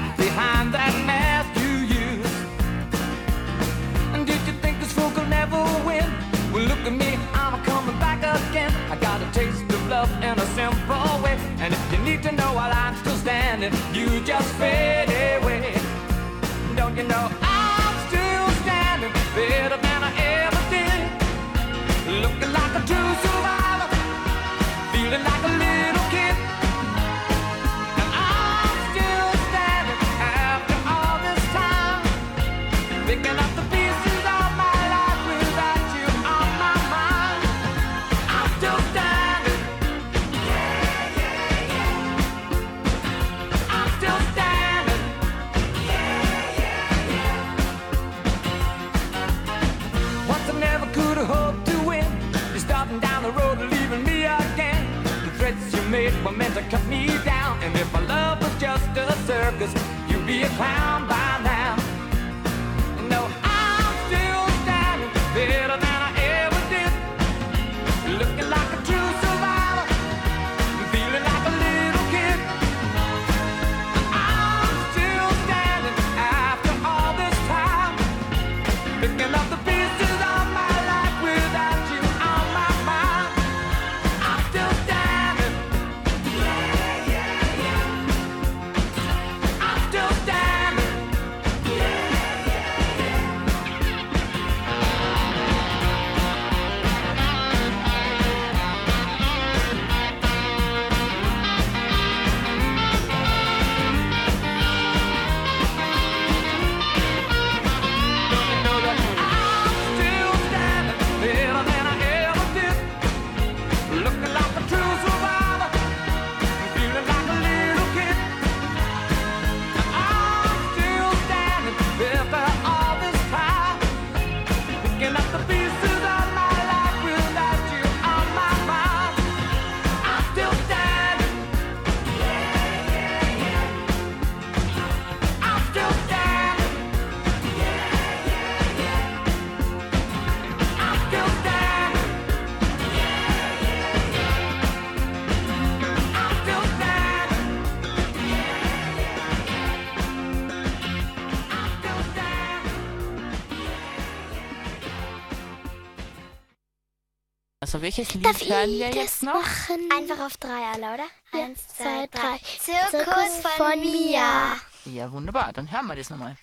welches Lied Darf hören wir ich jetzt das noch? machen? Einfach auf drei alle, oder? Ja, Eins, zwei, drei. Zirkus, Zirkus von, von Mia. Ja, wunderbar. Dann hören wir das nochmal.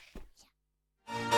Da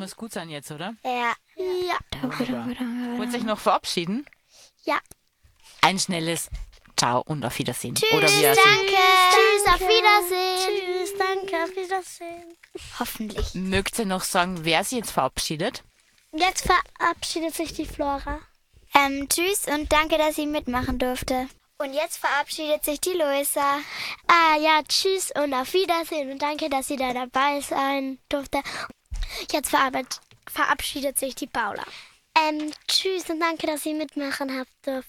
wir es gut sein jetzt, oder? Ja. Ja. Wollt ihr euch noch verabschieden? Ja. Ein schnelles Ciao und auf Wiedersehen. Oder wie er Danke. Tschüss, auf Wiedersehen. Tschüss, danke, auf Wiedersehen. Hoffentlich. Mögt ihr noch sagen, wer sie jetzt verabschiedet? Jetzt verabschiedet sich die Flora. Ähm, tschüss und danke, dass ich mitmachen durfte. Und jetzt verabschiedet sich die Luisa. Ah ja, tschüss und auf Wiedersehen und danke, dass Sie da dabei sein durfte. Jetzt verabschied- verabschiedet sich die Paula. Ähm, tschüss und danke, dass Sie mitmachen habt dürfen.